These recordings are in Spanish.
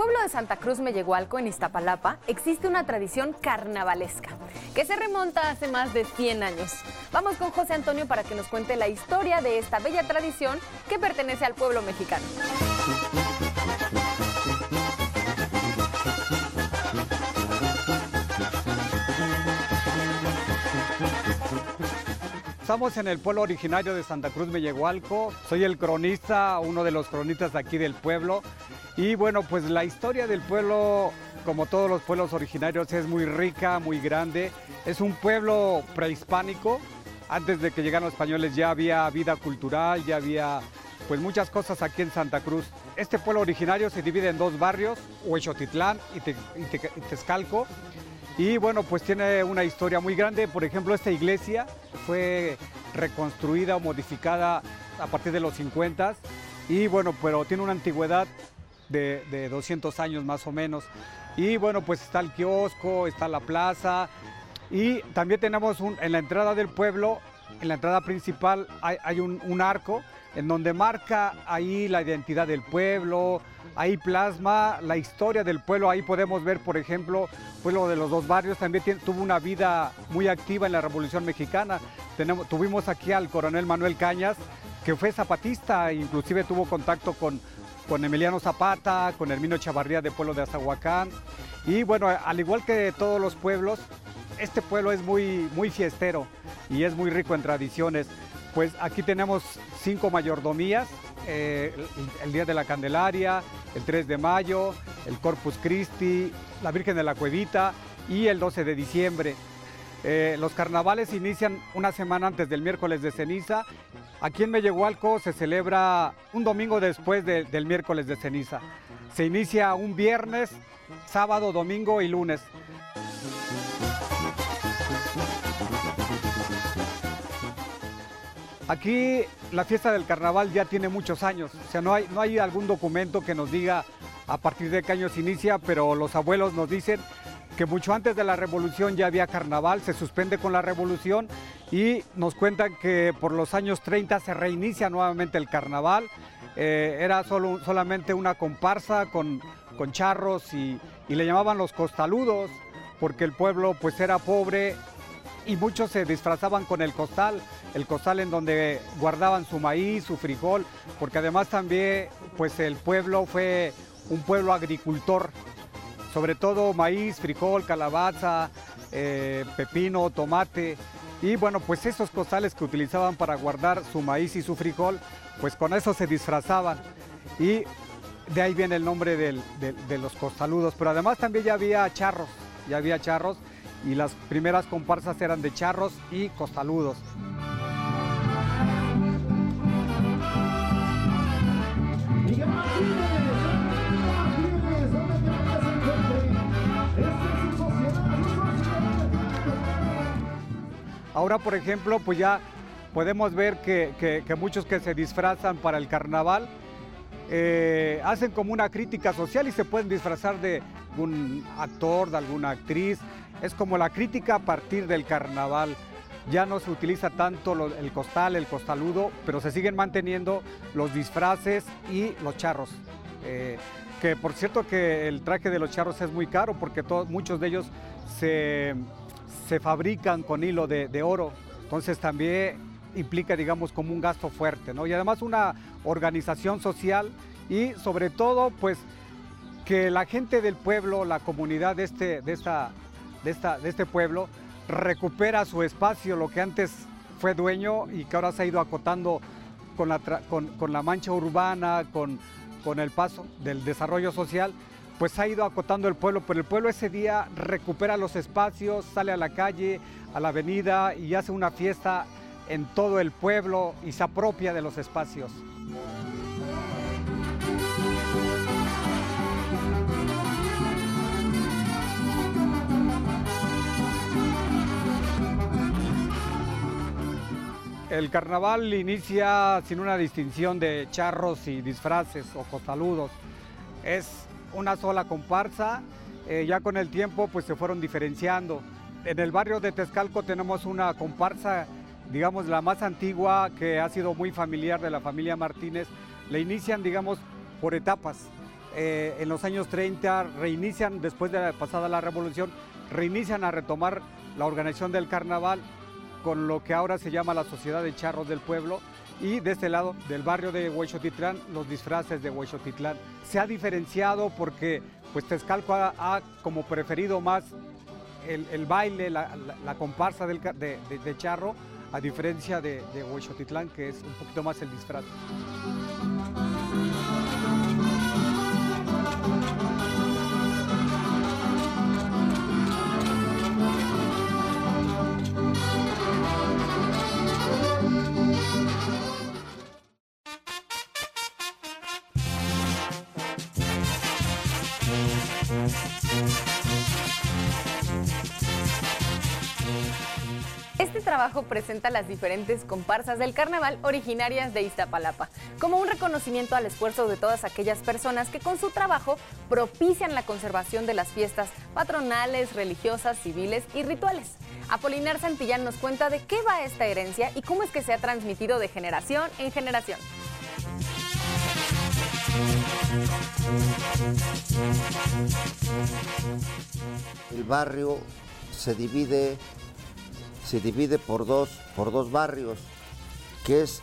Pueblo de Santa Cruz Mellehualco, en Iztapalapa, existe una tradición carnavalesca que se remonta hace más de 100 años. Vamos con José Antonio para que nos cuente la historia de esta bella tradición que pertenece al pueblo mexicano. Estamos en el pueblo originario de Santa Cruz Mellehualco. Soy el cronista, uno de los cronistas aquí del pueblo. Y bueno, pues la historia del pueblo, como todos los pueblos originarios, es muy rica, muy grande. Es un pueblo prehispánico. Antes de que llegaran los españoles ya había vida cultural, ya había pues muchas cosas aquí en Santa Cruz. Este pueblo originario se divide en dos barrios, Huechotitlán y, Te- y y. Y bueno, pues tiene una historia muy grande. Por ejemplo, esta iglesia fue reconstruida o modificada a partir de los 50 y bueno, pero tiene una antigüedad de, de 200 años más o menos. Y bueno, pues está el kiosco, está la plaza y también tenemos en la entrada del pueblo, en la entrada principal hay, un, arco en donde marca ahí la identidad del pueblo, ahí plasma la historia del pueblo, ahí podemos ver, por ejemplo, pueblo de los dos barrios también tuvo una vida muy activa en la Revolución Mexicana. Tenemos, tuvimos aquí al coronel Manuel Cañas, que fue zapatista, inclusive tuvo contacto con, con Emiliano Zapata, con Hermino Chavarría de pueblo de Azahuacán. Y bueno, al igual que todos los pueblos, este pueblo es muy, muy fiestero y es muy rico en tradiciones. Pues aquí tenemos cinco mayordomías, eh, el, Día de la Candelaria, el 3 de mayo, el Corpus Christi, la Virgen de la Cuevita y el 12 de diciembre. Eh, los carnavales inician una semana antes del miércoles de ceniza. Aquí en Mellehualco se celebra un domingo después de- del miércoles de ceniza. Se inicia un viernes, sábado, domingo y lunes. Aquí la fiesta del carnaval ya tiene muchos años, o sea, no hay, no hay algún documento que nos diga a partir de qué año se inicia, pero los abuelos nos dicen que mucho antes de la revolución ya había carnaval, se suspende con la revolución y nos cuentan que por los años 30 se reinicia nuevamente el carnaval. Eh, era solo, solamente una comparsa con, con charros y, y le llamaban los costaludos porque el pueblo pues era pobre y muchos se disfrazaban con el costal, el costal en donde guardaban su maíz, su frijol, porque además también pues el pueblo fue un pueblo agricultor, sobre todo maíz, frijol, calabaza, eh, pepino, tomate. Y bueno, pues esos costales que utilizaban para guardar su maíz y su frijol, pues con eso se disfrazaban. Y de ahí viene el nombre de los costaludos. Pero además también ya había charros, ya había charros y las primeras comparsas eran de charros y costaludos. Ahora, por ejemplo, pues ya podemos ver que, muchos que se disfrazan para el carnaval eh, hacen como una crítica social y se pueden disfrazar de un actor, de alguna actriz. Es como la crítica a partir del carnaval. Ya no se utiliza tanto el costal, el costaludo, pero se siguen manteniendo los disfraces y los charros. Eh, que por cierto que el traje de los charros es muy caro porque todos, muchos de ellos se, se fabrican con hilo de, de oro. Entonces también implica, digamos, como un gasto fuerte, ¿no? Y además una organización social y sobre todo, pues, que la gente del pueblo, la comunidad de este, de esta, de esta, de este pueblo, recupera su espacio, lo que antes fue dueño y que ahora se ha ido acotando con la, con, con la mancha urbana, con, con el paso del desarrollo social, pues ha ido acotando el pueblo, pero el pueblo ese día recupera los espacios, sale a la calle, a la avenida y hace una fiesta en todo el pueblo y se apropia de los espacios. El carnaval inicia sin una distinción de charros y disfraces o costaludos. Es una sola comparsa. eh, ya con el tiempo pues se fueron diferenciando. En el barrio de Tezcalco tenemos una comparsa, digamos la más antigua, que ha sido muy familiar de la familia Martínez. Le inician, digamos, por etapas. Eh, en los años 30 reinician, después de la- pasada la revolución, reinician a retomar la organización del carnaval con lo que ahora se llama la Sociedad de Charros del Pueblo y de este lado del barrio de Huexotitlán los disfraces de Huexotitlán. Se ha diferenciado porque pues Tezcalco ha, como preferido más el, el baile, la, la- comparsa del de, de- charro, a diferencia de, de Huexotitlán que es un poquito más el disfraz. Este trabajo presenta las diferentes comparsas del carnaval originarias de Iztapalapa, como un reconocimiento al esfuerzo de todas aquellas personas que con su trabajo propician la conservación de las fiestas patronales, religiosas, civiles y rituales. Apolinar Santillán nos cuenta de qué va esta herencia y cómo es que se ha transmitido de generación en generación. El barrio se divide, se divide por dos, por dos barrios, que es,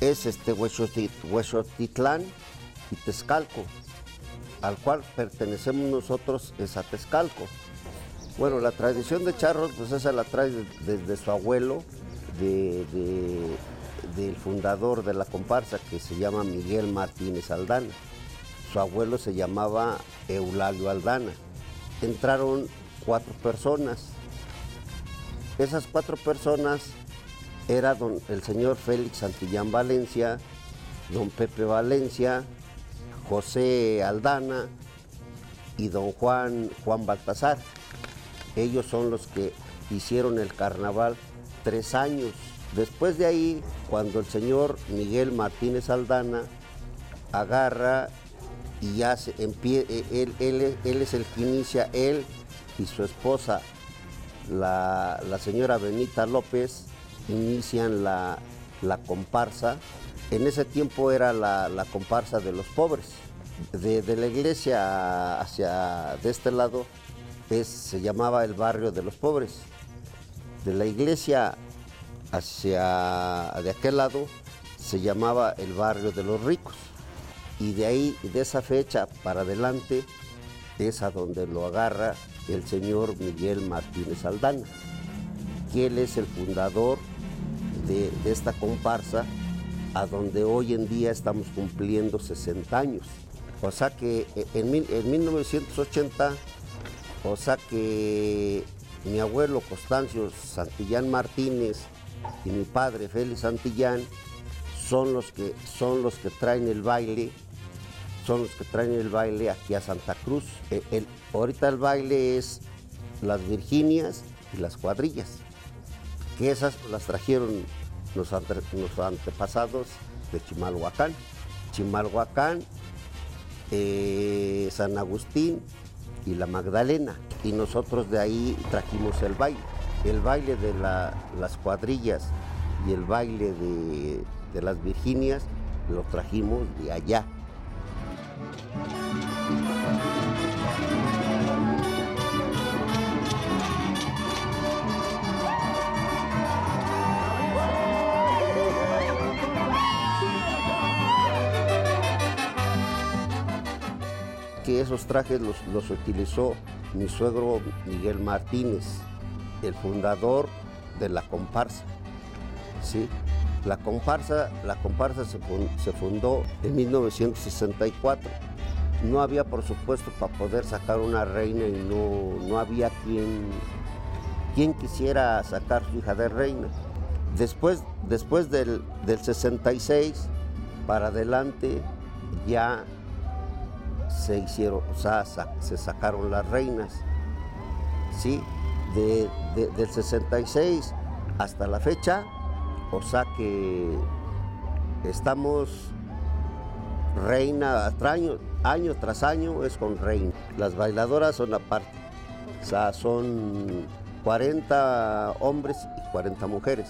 es este Huexotit- Huexotitlán y Tezcalco, al cual pertenecemos nosotros es a Tezcalco. Bueno, la tradición de charros, pues esa la trae de- desde su abuelo, de- del fundador de la comparsa, que se llama Miguel Martínez Aldana. Su abuelo se llamaba Eulalio Aldana. Entraron cuatro personas. Esas cuatro personas era don, el señor Félix Santillán Valencia, don Pepe Valencia, José Aldana y don Juan, Juan Baltasar. Ellos son los que hicieron el carnaval tres años. Después de ahí, cuando el señor Miguel Martínez Aldana agarra y empie- eh, él, él es- él es el que inicia, él y su esposa, la, la señora Benita López, inician la, la comparsa. En ese tiempo era la, la comparsa de los pobres. De, de la iglesia hacia de este lado es- se llamaba el barrio de los pobres. De la iglesia hacia de aquel lado se llamaba el barrio de los ricos y de ahí, de esa fecha para adelante, es a donde lo agarra el señor Miguel Martínez Aldana, que él es el fundador de, esta comparsa, a donde hoy en día estamos cumpliendo 60 años. O sea que eh, en, en 1980, o sea que mi abuelo Constancio Santillán Martínez y mi padre Félix Santillán son los que son los que traen el baile son los que traen el baile aquí a Santa Cruz. Eh, el- ahorita el baile es las Virginias y las cuadrillas, que esas las trajeron los, ante- los antepasados de Chimalhuacán. Chimalhuacán, eh, San Agustín y la Magdalena. Y nosotros de ahí trajimos el baile. El baile de la- las cuadrillas y el baile de, las Virginias lo trajimos de allá. que esos trajes los utilizó mi suegro Miguel Martínez, el fundador de la comparsa. ¿sí? La comparsa, la comparsa se, fun- se fundó en 1964. No había, por supuesto, para poder sacar una reina y no, no había quien, quisiera sacar su hija de reina. Después, después del, del 66 para adelante ya se hicieron, o sea, se sacaron las reinas. ¿sí? De- de- del 66 hasta la fecha O sea que estamos reina año, año tras año es con reina. Las bailadoras son aparte. O sea, son 40 hombres y 40 mujeres.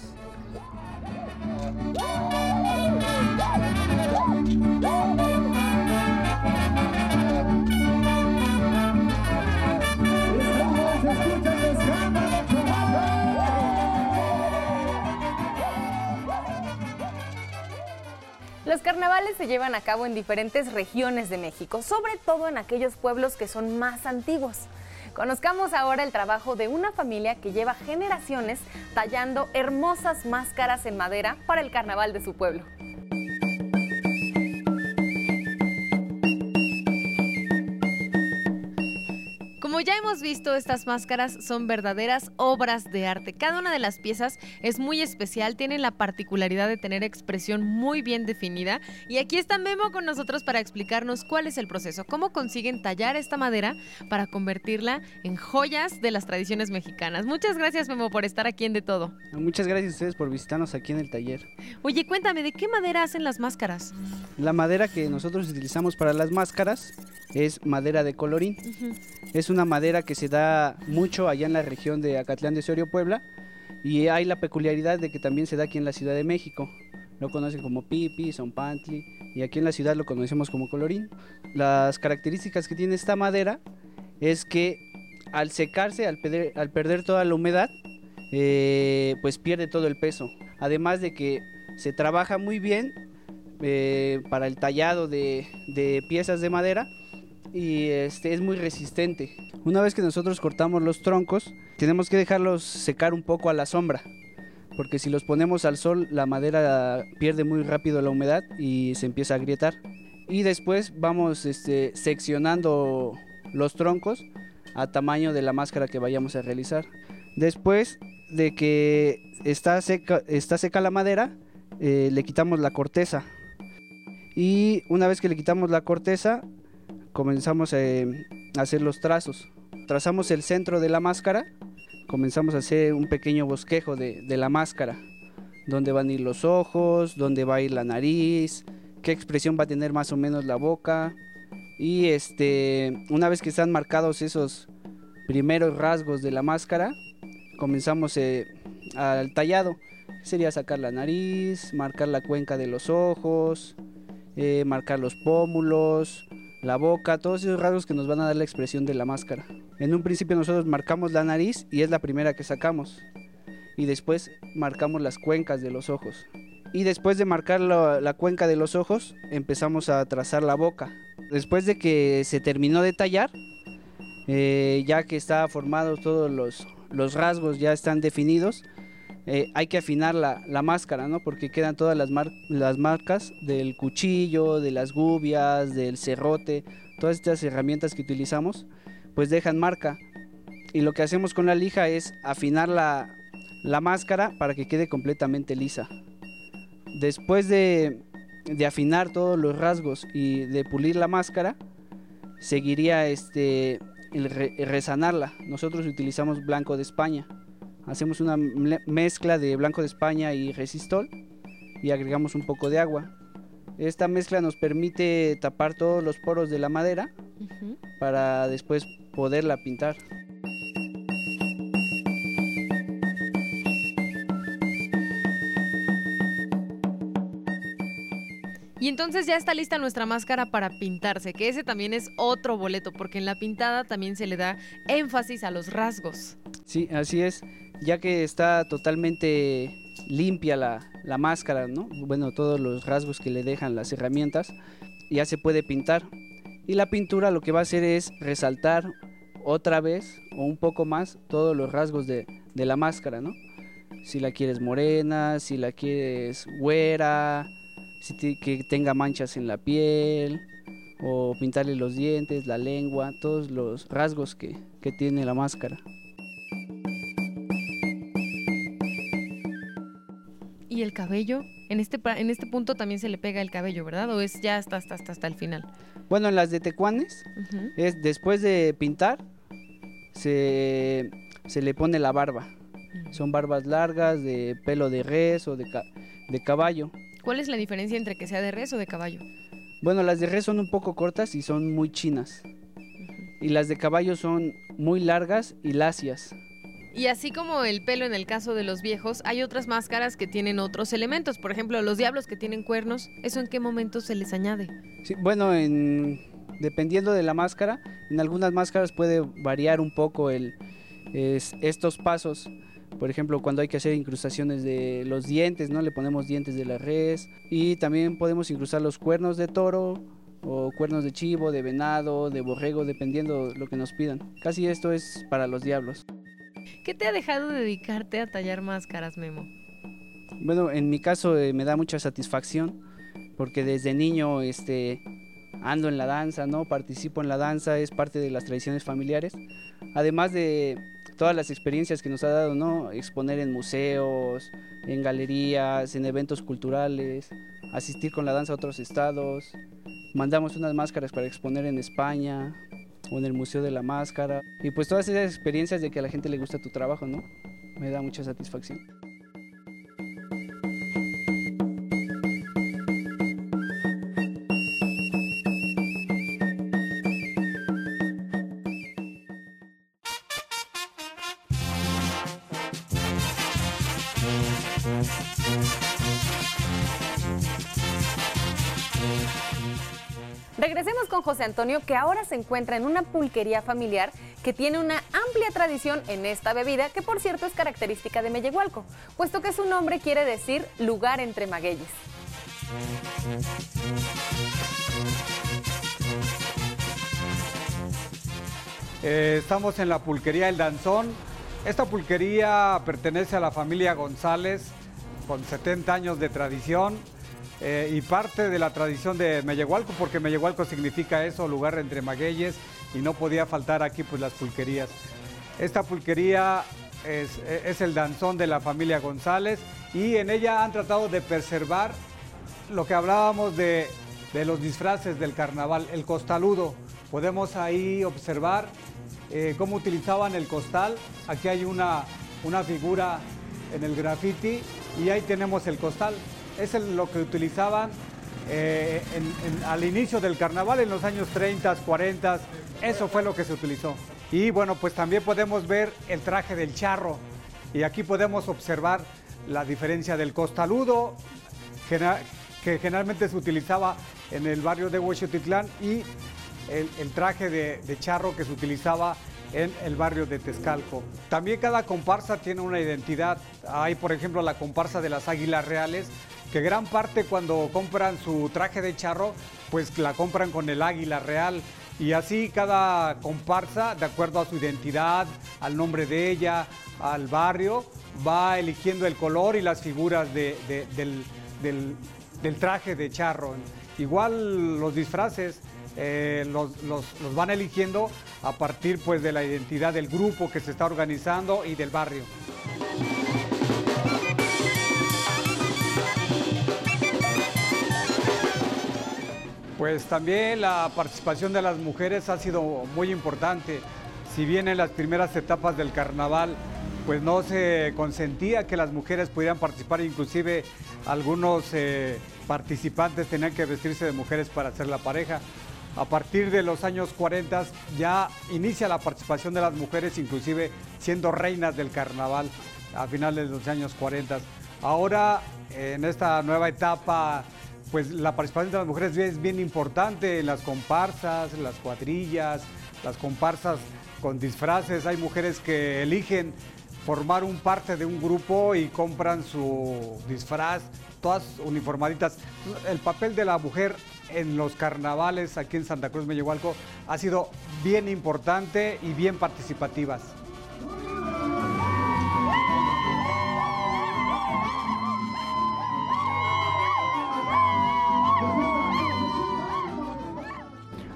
Los carnavales se llevan a cabo en diferentes regiones de México, sobre todo en aquellos pueblos que son más antiguos. Conozcamos ahora el trabajo de una familia que lleva generaciones tallando hermosas máscaras en madera para el carnaval de su pueblo. Como ya hemos visto, estas máscaras son verdaderas obras de arte. Cada una de las piezas es muy especial, tienen la particularidad de tener expresión muy bien definida. Y aquí está Memo con nosotros para explicarnos cuál es el proceso, cómo consiguen tallar esta madera para convertirla en joyas de las tradiciones mexicanas. Muchas gracias, Memo, por estar aquí en De Todo. Muchas gracias a ustedes por visitarnos aquí en el taller. Oye, cuéntame, ¿de qué madera hacen las máscaras? La madera que nosotros utilizamos para las máscaras es madera de colorín. Es una madera que se da mucho allá en la región de Acatlán de Sorio, Puebla. Y hay la peculiaridad de que también se da aquí en la Ciudad de México. Lo conocen como pipi, pantli y aquí en la ciudad lo conocemos como colorín. Las características que tiene esta madera es que al secarse, al perder, toda la humedad, eh, pues pierde todo el peso. Además de que se trabaja muy bien eh, para el tallado de piezas de madera y este es muy resistente. Una vez que nosotros cortamos los troncos, tenemos que dejarlos secar un poco a la sombra, porque si los ponemos al sol, la madera pierde muy rápido la humedad y se empieza a agrietar. Y después vamos este, seccionando los troncos a tamaño de la máscara que vayamos a realizar. Después de que está seca, está seca la madera, eh, le quitamos la corteza. Y una vez que le quitamos la corteza, comenzamos eh, a hacer los trazos. Trazamos el centro de la máscara, comenzamos a hacer un pequeño bosquejo de, la máscara, donde van a ir los ojos, dónde va a ir la nariz, qué expresión va a tener más o menos la boca. Y este, una vez que están marcados esos primeros rasgos de la máscara, comenzamos eh, al tallado. Sería sacar la nariz, marcar la cuenca de los ojos, eh, marcar los pómulos, la boca, todos esos rasgos que nos van a dar la expresión de la máscara. En un principio nosotros marcamos la nariz y es la primera que sacamos. Y después marcamos las cuencas de los ojos. Y después de marcar la, cuenca de los ojos, empezamos a trazar la boca. Después de que se terminó de tallar, eh, ya que está formado todos los, los rasgos, ya están definidos, eh, hay que afinar la, la máscara, ¿no? Porque quedan todas las, mar- las marcas del cuchillo, de las gubias, del serrote, todas estas herramientas que utilizamos, pues dejan marca. Y lo que hacemos con la lija es afinar la, la máscara para que quede completamente lisa. Después de, de afinar todos los rasgos y de pulir la máscara, seguiría este, el, re- resanarla. Nosotros utilizamos blanco de España. Hacemos una mezcla de blanco de España y resistol y agregamos un poco de agua. Esta mezcla nos permite tapar todos los poros de la madera para después poderla pintar. Y entonces ya está lista nuestra máscara para pintarse, que ese también es otro boleto, porque en la pintada también se le da énfasis a los rasgos. Sí, así es, ya que está totalmente limpia la, la máscara, ¿no? Bueno, todos los rasgos que le dejan las herramientas, ya se puede pintar. Y la pintura lo que va a hacer es resaltar otra vez o un poco más todos los rasgos de, de la máscara, ¿no? Si la quieres morena, si la quieres güera, si ti- que tenga manchas en la piel, o pintarle los dientes, la lengua, todos los rasgos que, que tiene la máscara. El cabello, en este, en este punto también se le pega el cabello, ¿verdad? ¿O es ya hasta, hasta, hasta, hasta el final? Bueno, en las de tecuanes es después de pintar se, se le pone la barba. Son barbas largas, de pelo de res o de, ca- de caballo. ¿Cuál es la diferencia entre que sea de res o de caballo? Bueno, las de res son un poco cortas y son muy chinas. Y las de caballo son muy largas y lacias. Y así como el pelo en el caso de los viejos, hay otras máscaras que tienen otros elementos. Por ejemplo, los diablos que tienen cuernos, ¿eso en qué momento se les añade? Sí, bueno, en- dependiendo de la máscara, en algunas máscaras puede variar un poco estos pasos. Por ejemplo, cuando hay que hacer incrustaciones de los dientes, ¿no? Le ponemos dientes de la res. Y también podemos incrustar los cuernos de toro o cuernos de chivo, de venado, de borrego, dependiendo lo que nos pidan. Casi esto es para los diablos. ¿Qué te ha dejado dedicarte a tallar máscaras, Memo? Bueno, en mi caso eh, me da mucha satisfacción porque desde niño este, ando en la danza, ¿no? Participo en la danza, es parte de las tradiciones familiares. Además de todas las experiencias que nos ha dado, ¿no? Exponer en museos, en galerías, en eventos culturales, asistir con la danza a otros estados. Mandamos unas máscaras para exponer en España o en el Museo de la Máscara. Y pues todas esas experiencias de que a la gente le gusta tu trabajo, ¿no? Me da mucha satisfacción. José Antonio, que ahora se encuentra en una pulquería familiar que tiene una amplia tradición en esta bebida, que por cierto es característica de Mellehualco, puesto que su nombre quiere decir lugar entre magueyes. Eh, estamos en la pulquería El Danzón. Esta pulquería pertenece a la familia González, con 70 años de tradición eh, y parte de la tradición de Mellehualco, porque Mellehualco significa eso, lugar entre magueyes, y no podía faltar aquí pues las pulquerías. Esta pulquería es, es el danzón de la familia González y en ella han tratado de preservar lo que hablábamos de, de los disfraces del carnaval, el costaludo. Podemos ahí observar eh, cómo utilizaban el costal. Aquí hay una, una figura en el graffiti y ahí tenemos el costal. Es lo que utilizaban eh, al inicio del carnaval en los años 30, 40. Eso fue lo que se utilizó. Y bueno, pues también podemos ver el traje del charro. Y aquí podemos observar la diferencia del costaludo, que generalmente se utilizaba en el barrio de Huexotitlán y el, el traje de, de charro que se utilizaba en el barrio de Tezcalco. También cada comparsa tiene una identidad. Hay, por ejemplo, la comparsa de las Águilas Reales, que gran parte cuando compran su traje de charro, pues la compran con el águila real. Y así cada comparsa, de acuerdo a su identidad, al nombre de ella, al barrio, va eligiendo el color y las figuras de- de- del, del- del traje de charro. Igual los disfraces eh, los, los- los van eligiendo a partir pues, de la identidad del grupo que se está organizando y del barrio. Pues también la participación de las mujeres ha sido muy importante. Si bien en las primeras etapas del carnaval pues no se consentía que las mujeres pudieran participar, inclusive algunos eh, participantes tenían que vestirse de mujeres para hacer la pareja. A partir de los años 40 ya inicia la participación de las mujeres, inclusive siendo reinas del carnaval a finales de los años 40. Ahora, en esta nueva etapa, pues la participación de las mujeres es bien importante las comparsas, las cuadrillas, las comparsas con disfraces. Hay mujeres que eligen formar un parte de un grupo y compran su disfraz, todas uniformaditas. El papel de la mujer en los carnavales aquí en Santa Cruz Mellehualco ha sido bien importante y bien participativas.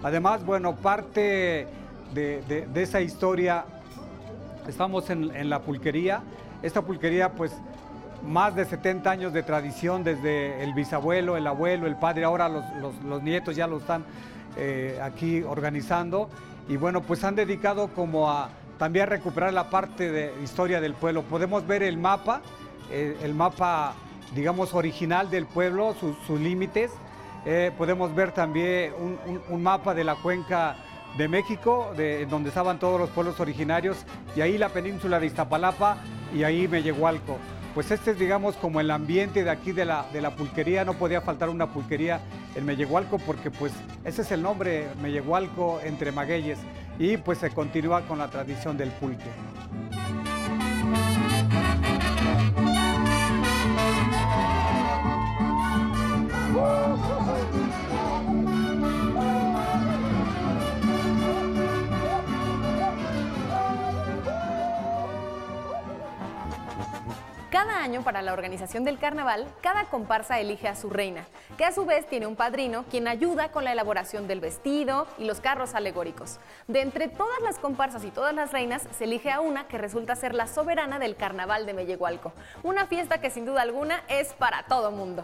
Además, bueno, parte de, esa historia, estamos en, la pulquería. Esta pulquería, pues, más de 70 años de tradición desde el bisabuelo, el abuelo, el padre, ahora los, nietos ya lo están eh, aquí organizando. Y bueno, pues han dedicado como a también recuperar la parte de historia del pueblo. Podemos ver el mapa, eh, el mapa, digamos, original del pueblo, sus límites. Eh, podemos ver también un, mapa de la cuenca de México, de, donde estaban todos los pueblos originarios, y ahí la península de Iztapalapa y ahí Mellehualco. Pues este es, digamos, como el ambiente de aquí de la, de la pulquería, no podía faltar una pulquería en Mellehualco porque pues ese es el nombre, Mellehualco entre magueyes, y pues se continúa con la tradición del pulque. Cada año para la organización del carnaval, cada comparsa elige a su reina, que a su vez tiene un padrino quien ayuda con la elaboración del vestido y los carros alegóricos. De entre todas las comparsas y todas las reinas, se elige a una que resulta ser la soberana del carnaval de Mellehualco, una fiesta que sin duda alguna es para todo mundo.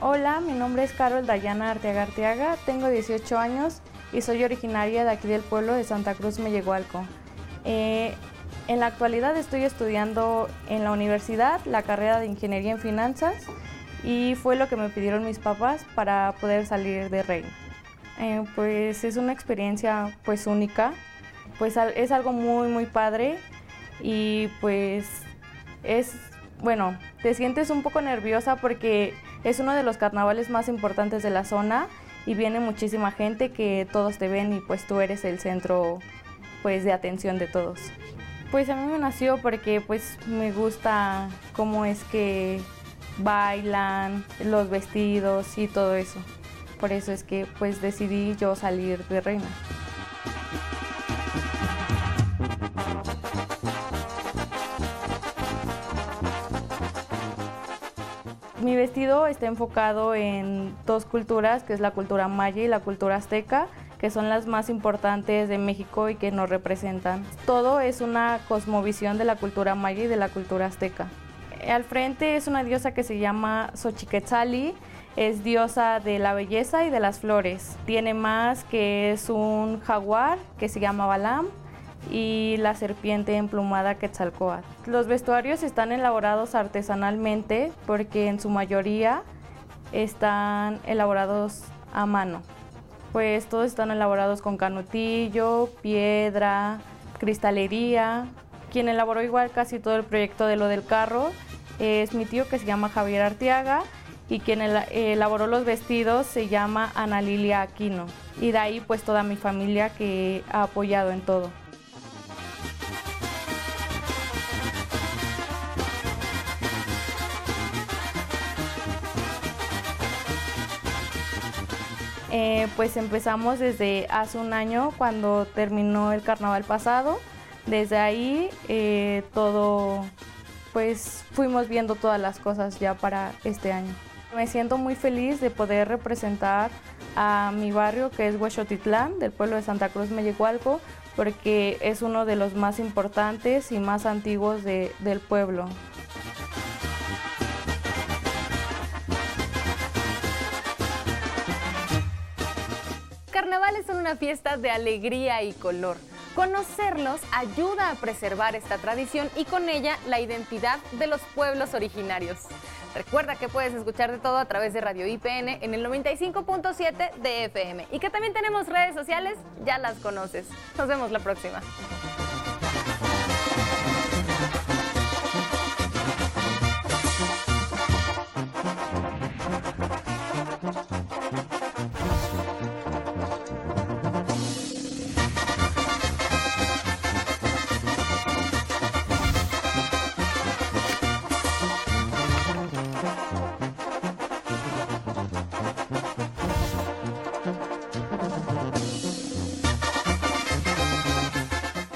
Hola, mi nombre es Carol Dayana Arteaga Arteaga, tengo 18 años y soy originaria de aquí del pueblo de Santa Cruz, Mellehualco. Eh, en la actualidad estoy estudiando en la universidad la carrera de Ingeniería en Finanzas y fue lo que me pidieron mis papás para poder salir de reina. Eh, pues es una experiencia pues única, pues es algo muy muy padre y pues es, bueno, te sientes un poco nerviosa porque es uno de los carnavales más importantes de la zona y viene muchísima gente que todos te ven y pues tú eres el centro pues de atención de todos. Pues a mí me nació porque pues me gusta cómo es que bailan, los vestidos y todo eso. Por eso es que pues decidí yo salir de reina. Mi vestido está enfocado en dos culturas, que es la cultura maya y la cultura azteca, que son las más importantes de México y que nos representan. Todo es una cosmovisión de la cultura maya y de la cultura azteca. Al frente es una diosa que se llama Xochiquetzali, es diosa de la belleza y de las flores. Tiene más que es un jaguar que se llama Balam y la serpiente emplumada Quetzalcóatl. Los vestuarios están elaborados artesanalmente porque en su mayoría están elaborados a mano. Pues todos están elaborados con canutillo, piedra, cristalería. Quien elaboró igual casi todo el proyecto de lo del carro es mi tío que se llama Javier Arteaga y quien ela- elaboró los vestidos se llama Ana Lilia Aquino. Y de ahí pues toda mi familia que ha apoyado en todo. Eh, pues empezamos desde hace un año cuando terminó el carnaval pasado. Desde ahí eh, todo, pues fuimos viendo todas las cosas ya para este año. Me siento muy feliz de poder representar a mi barrio que es Huexotitlán, del pueblo de Santa Cruz Mellehualco, porque es uno de los más importantes y más antiguos de- del pueblo. Carnavales son una fiesta de alegría y color. Conocerlos ayuda a preservar esta tradición y con ella la identidad de los pueblos originarios. Recuerda que puedes escuchar de todo a través de Radio IPN en el 95.7 de FM y que también tenemos redes sociales, ya las conoces. Nos vemos la próxima.